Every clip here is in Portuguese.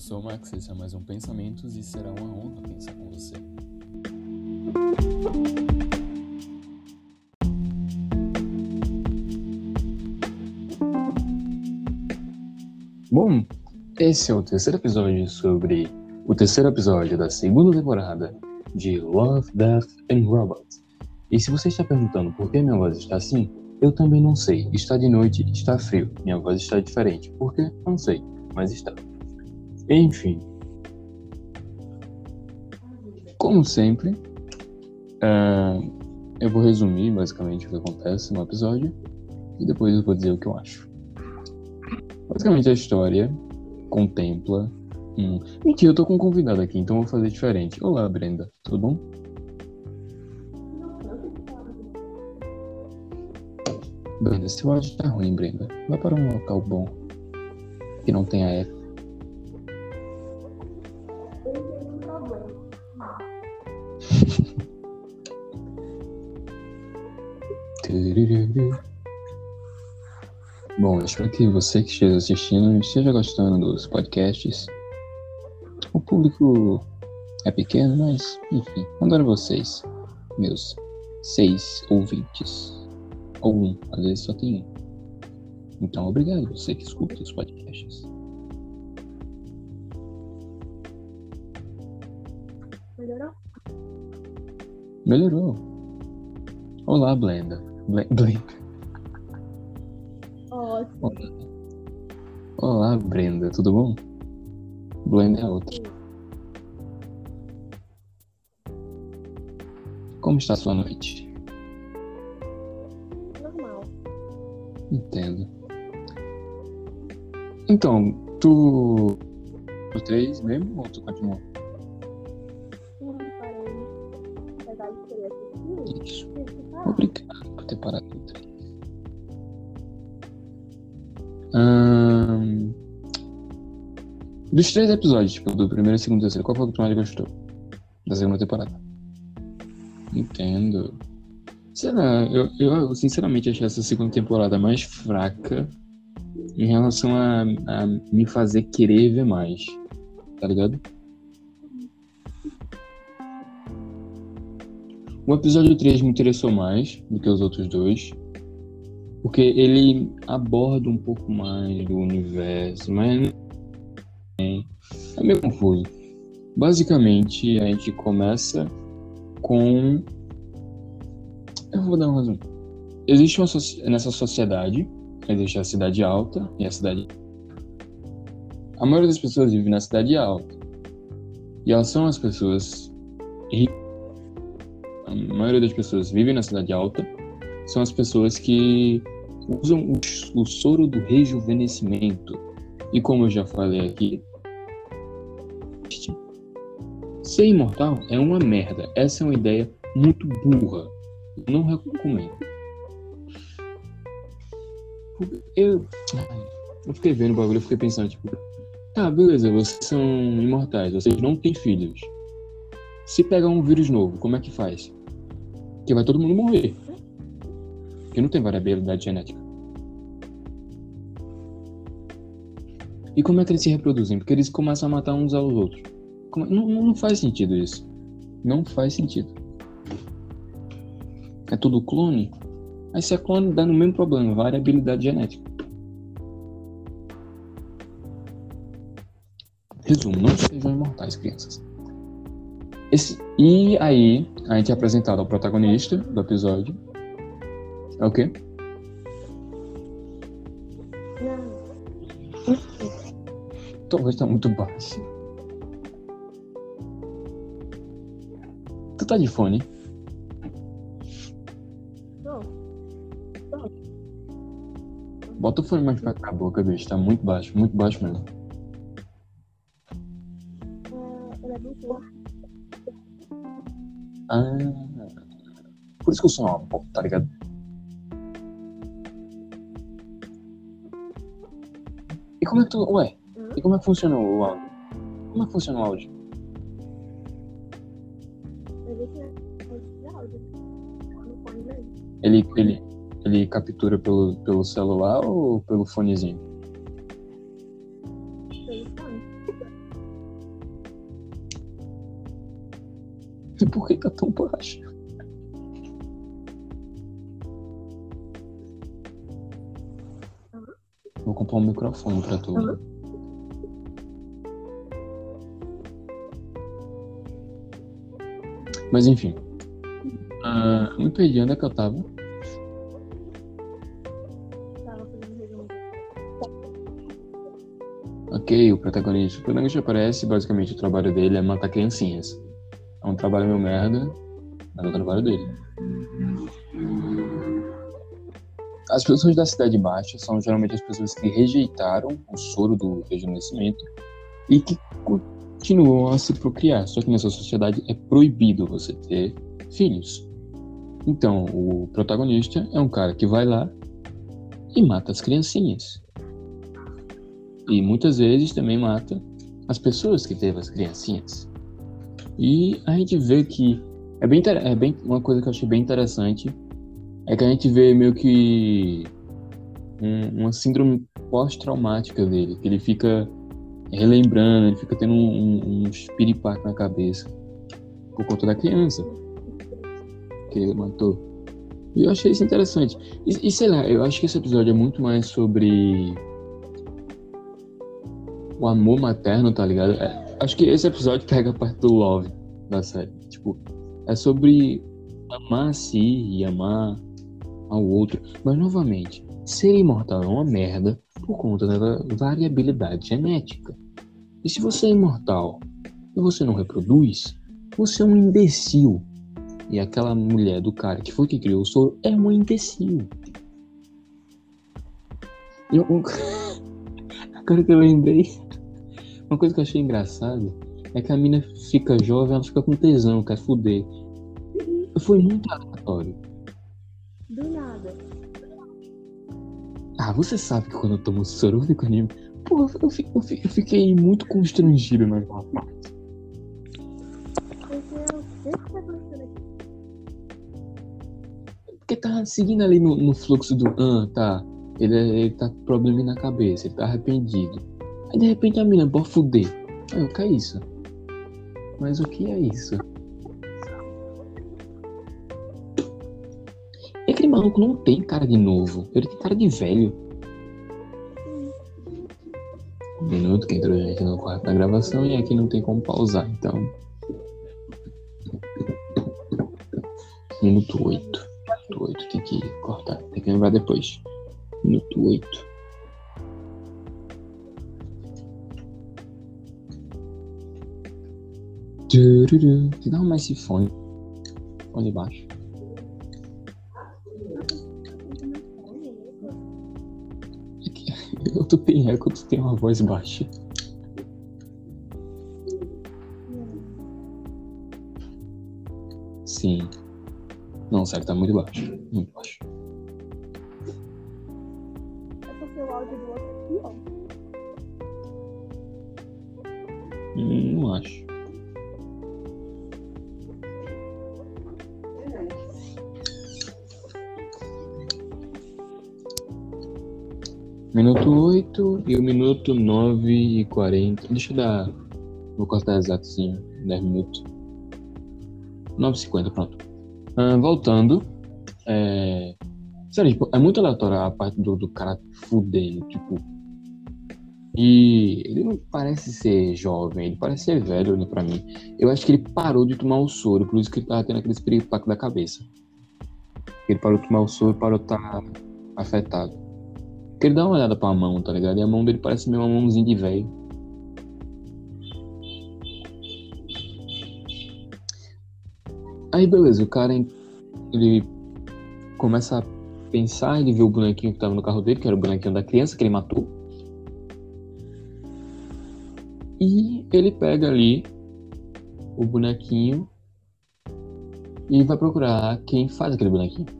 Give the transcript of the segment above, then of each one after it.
sou o Max, esse é mais um Pensamentos e será uma honra pensar com você. Bom, esse é o terceiro episódio sobre o terceiro episódio da segunda temporada de Love, Death and Robots. E se você está perguntando por que minha voz está assim, eu também não sei. Está de noite, está frio. Minha voz está diferente. Por quê? Não sei, mas está. Enfim. Como sempre, uh, eu vou resumir basicamente o que acontece no episódio e depois eu vou dizer o que eu acho. Basicamente a história contempla um. Mentira, eu tô com um convidado aqui, então eu vou fazer diferente. Olá, Brenda, tudo bom? Brenda, seu áudio tá ruim, Brenda. Vai para um local bom. Que não tenha eco. Bom, espero que você que esteja assistindo esteja gostando dos podcasts. O público é pequeno, mas enfim, adoro vocês, meus seis ouvintes. Ou um, às vezes só tem um. Então, obrigado você que escuta os podcasts. Melhorou? Melhorou. Olá, Blenda. Blenda. Ótimo. Olá, Brenda, tudo bom? Blenda é outra. Como está a sua noite? Normal. Entendo. Então, tu. O 3 mesmo ou tu continuou? Sim, parei. Isso. Obrigado Dos três episódios, tipo, do primeiro, segundo e terceiro, qual foi o que tu mais gostou? Da segunda temporada. Entendo. Sei lá, eu, eu sinceramente achei essa segunda temporada mais fraca em relação a, a me fazer querer ver mais. Tá ligado? O episódio 3 me interessou mais do que os outros dois. Porque ele aborda um pouco mais do universo, mas é meio confuso. Basicamente, a gente começa com. Eu vou dar um resumo. Existe uma soci- nessa sociedade, existe a cidade alta e a cidade. A maioria das pessoas vive na cidade alta. E elas são as pessoas ricas. A maioria das pessoas vive na cidade alta são as pessoas que usam o soro do rejuvenescimento. E como eu já falei aqui, ser imortal é uma merda. Essa é uma ideia muito burra. Eu não recomendo. Eu, eu fiquei vendo o bagulho e fiquei pensando, tipo, tá, beleza, vocês são imortais, vocês não têm filhos. Se pegar um vírus novo, como é que faz? Que vai todo mundo morrer. Porque não tem variabilidade genética. E como é que eles se reproduzem? Porque eles começam a matar uns aos outros. Não, não faz sentido isso. Não faz sentido. É tudo clone? Aí se é clone, dá no mesmo problema, variabilidade genética. Resumo, não sejam imortais, crianças. Esse- e aí, a gente é apresentado ao protagonista do episódio. É o quê? Tua voz tá muito baixa. Tá de fone? Não. Bota o fone mais pra cá, boca, bicho. Tá muito baixo, muito baixo mesmo. Ah. Por isso que som é uma bosta, tá ligado? E como é que tu. Ué, e como é que funciona o áudio? Como é que funciona o áudio? Ele, ele, ele captura pelo, pelo celular ou pelo fonezinho? Pelo fone. E por que tá tão baixo? Vou comprar um microfone pra tu. Uhum. Mas enfim. Ah, me perdi onde é que eu tava. Ok, o protagonista. O protagonista aparece, basicamente o trabalho dele é matar criancinhas. É um trabalho meio merda, mas é o trabalho dele. As pessoas da Cidade Baixa são geralmente as pessoas que rejeitaram o soro do rejuvenescimento e que continuam a se procriar. Só que nessa sociedade é proibido você ter filhos. Então, o protagonista é um cara que vai lá e mata as criancinhas. E muitas vezes também mata as pessoas que teve as criancinhas. E a gente vê que é bem, é bem uma coisa que eu achei bem interessante é que a gente vê meio que um- uma síndrome pós-traumática dele, que ele fica relembrando, ele fica tendo um, um, um na cabeça por conta da criança que ele matou. E eu achei isso interessante. E, e sei lá, eu acho que esse episódio é muito mais sobre o amor materno, tá ligado? É, acho que esse episódio pega a parte do love da série. Tipo, é sobre amar a si e amar ao outro. Mas, novamente, ser imortal é uma merda por conta da variabilidade genética. E se você é imortal e você não reproduz, você é um imbecil. E aquela mulher do cara que foi que criou o soro é uma imbecil. Eu, agora que eu lembrei, uma coisa que eu achei engraçado é que a mina fica jovem, ela fica com tesão, quer fuder. Foi muito aleatório. Do nada. Ah, você sabe que quando eu tomo soro eu fico anime. Pô, eu, fi- eu fi- eu fiquei muito constrangido naquela parte. Porque. O tá seguindo ali no, no fluxo do. Ah, tá. Ele, ele tá com problema na cabeça, ele tá arrependido. Aí de repente a mina, bora fuder. Aí eu, que é isso? Mas o que é isso? Aquele maluco não tem cara de novo, ele tem cara de velho. Um minuto que entrou gente no quarto da gravação e aqui não tem como pausar, então. Minuto 8. Minuto 8, tem que cortar, tem que lembrar depois. Minuto 8. Tururu. Dá mais esse fone. Fone baixo. Eu tô tem eco, tu tem uma voz baixa. Sim. Não, sério, tá muito baixo. Muito baixo. É porque o áudio do outro aqui, ó. Hum, Não acho. Minuto 8 e o minuto 9 e 40. Deixa eu dar. Vou cortar exatozinho. 10 minutos. 9 e 50, pronto. Ah, voltando. É... Sério, tipo, é muito aleatório a parte do, do cara fudendo, tipo. E ele não parece ser jovem, ele parece ser velho, né, pra mim. Eu acho que ele parou de tomar o soro, por isso que ele tava tendo aquele espiripaque da cabeça. Ele parou de tomar o soro parou de estar afetado. Porque ele dá uma olhada pra mão, tá ligado? E a mão dele parece meio uma mãozinha de velho. Aí beleza, o cara ele começa a pensar, ele vê o bonequinho que tava no carro dele, que era o bonequinho da criança que ele matou. E ele pega ali o bonequinho e vai procurar quem faz aquele bonequinho.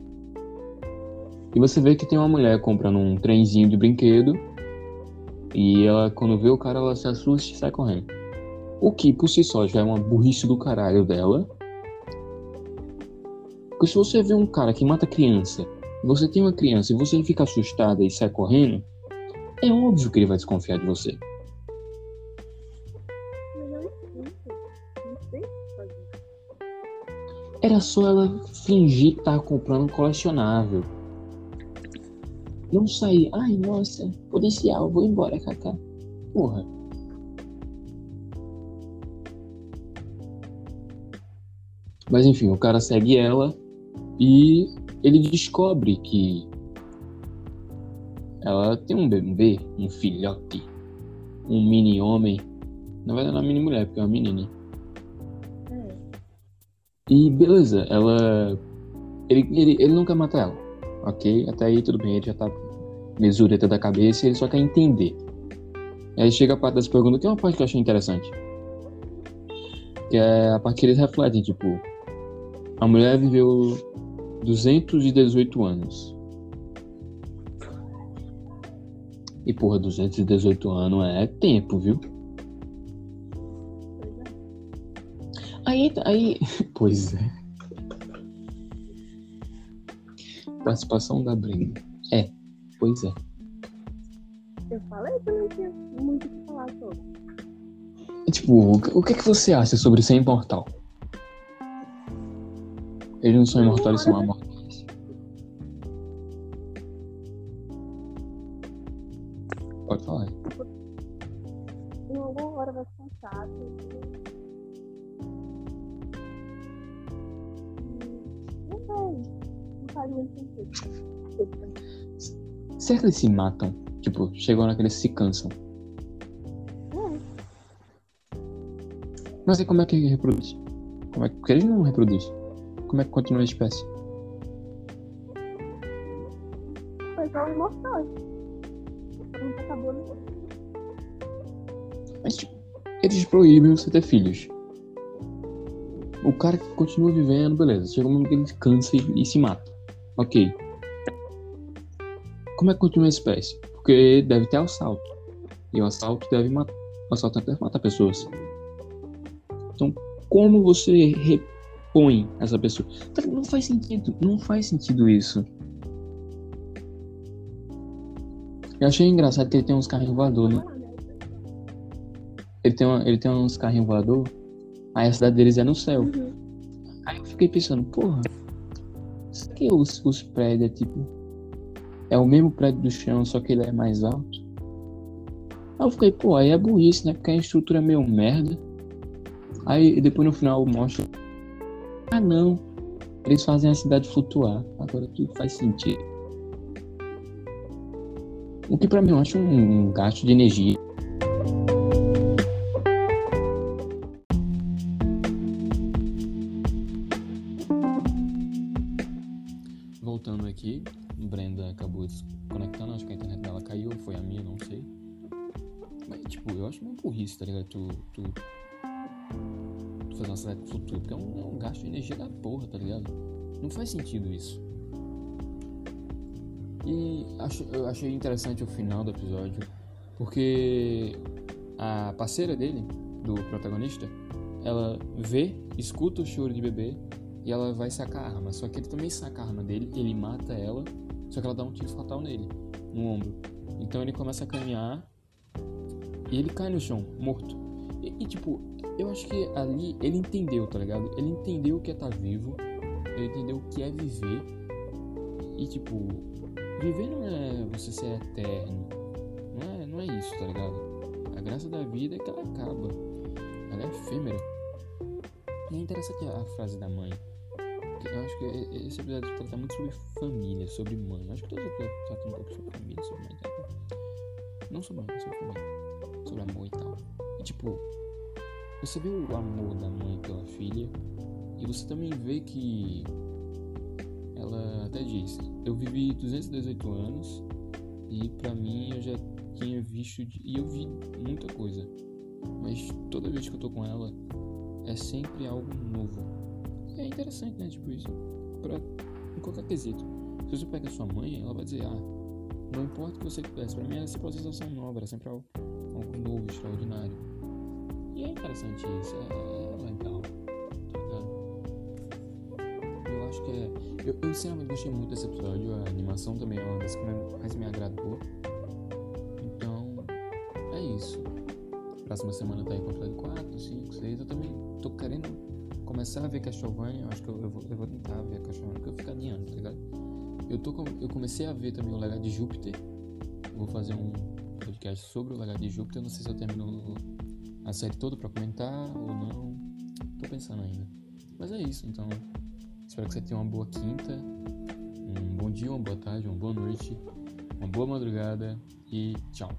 E você vê que tem uma mulher comprando um trenzinho de brinquedo. E ela, quando vê o cara, ela se assusta e sai correndo. O que por si só já é uma burrice do caralho dela. Porque se você vê um cara que mata criança, você tem uma criança e você fica assustada e sai correndo, é óbvio que ele vai desconfiar de você. Era só ela fingir tava comprando colecionável. Não sair, ai nossa, policial, vou embora, Kaká. Porra. Mas enfim, o cara segue ela e ele descobre que ela tem um bebê, um filhote, um mini homem. Na verdade, não é uma mini mulher, porque é uma menina. É. E beleza, ela. Ele, ele, ele não quer matar ela. Ok? Até aí tudo bem, ele já tá mesureta da cabeça e ele só quer entender. Aí chega a parte das perguntas, que é uma parte que eu achei interessante. Que é a parte que eles refletem, tipo, a mulher viveu 218 anos. E porra, 218 anos é tempo, viu? Aí, aí, pois é. Participação da Brenda. É, pois é. Eu falei que eu não tinha muito o que falar sobre. Tipo, o que- o que, que você acha sobre ser imortal? Eles não são imortais, eles são amortais. Não muito sentido. Será que eles se matam? Tipo, chegam naquele eles se cansam. É. Mas aí como é que reproduz? Como é que... Porque eles não reproduzem. Como é que continua a espécie? Foi só imortal. Não acabou no Mas, tipo, eles proíbem você ter filhos. O cara que continua vivendo, beleza. Chega um momento que ele cansa e, e se mata. Ok. Como é que continua a espécie? Porque deve ter assalto. E o assalto deve matar. O assaltante deve matar pessoas. Então, como você repõe essa pessoa? Tá, Não faz sentido. Não faz sentido isso. Eu achei engraçado que ele tem uns carrinhos voadores, né? Ele tem, uma- ele tem uns carrinhos voador, aí a cidade deles é no céu. Uhum. Aí eu fiquei pensando, porra, será que os, os prédios é tipo. É o mesmo prédio do chão, só que ele é mais alto? Aí eu fiquei, pô, aí é burrice, né? Porque a estrutura é meio merda. Aí depois no final mostra. Ah não. Eles fazem a cidade flutuar. Agora tudo faz sentido. O que pra mim eu acho um, um gasto de energia. Voltando aqui, Brenda acabou desconectando, acho que a internet dela caiu, foi a minha, não sei. Mas, tipo, eu acho meio burrice, tá ligado? Tu, tu, tu fazer uma cidade futura, porque é um, é um gasto de energia da porra, tá ligado? Não faz sentido isso. E acho, eu achei interessante o final do episódio, porque a parceira dele, do protagonista, ela vê, escuta o choro de bebê e ela vai sacar a arma. Só que ele também saca a arma dele, ele mata ela, só que ela dá um tiro fatal nele, no ombro. Então ele começa a caminhar e ele cai no chão, morto. E, e, tipo, eu acho que ali ele entendeu, tá ligado? Ele entendeu o que é estar vivo, ele entendeu o que é viver. E tipo, viver não é você ser eterno. Não é, não é isso, tá ligado? A graça da vida é que ela acaba. Ela é efêmera. E é interessante a frase da mãe. Eu acho que esse episódio trata muito sobre família, sobre mãe. Eu acho que todos os episódios tratam um pouco sobre família, sobre mãe. tá? Não sobre mãe, sobre família. Sobre amor e tal. E tipo, você vê o amor da mãe pela filha. E você também vê que ela até diz: Eu vivi 218 anos e pra mim eu já tinha visto de- e eu vi muita coisa. Mas toda vez que eu tô com ela é sempre algo novo. É interessante, né? Tipo isso. Pra, em qualquer quesito. Se você pega sua mãe, ela vai dizer: Ah, não importa o que você fizesse, pra mim era sempre uma sensação nova, sempre algo, algo novo, extraordinário. E é interessante isso, é, é legal. Tá? Eu acho que é. Eu, eu sinceramente gostei muito desse episódio, a animação também é uma das que mais me agradou. Então, é isso. Próxima semana tá aí com o episódio 4, 5, 6. Eu também tô querendo começar a ver Castlevania, eu acho que eu, eu, vou, eu vou tentar ver Castlevania, porque eu fico adiando, tá ligado? Eu, tô, com- eu comecei a ver também o Legado de Júpiter. Vou fazer um podcast sobre o Legado de Júpiter. Não sei se eu termino a série toda pra comentar ou não. Tô pensando ainda. Mas é isso, então. Espero que você tenha uma boa quinta, um bom dia, uma boa tarde, uma boa noite, uma boa madrugada e tchau.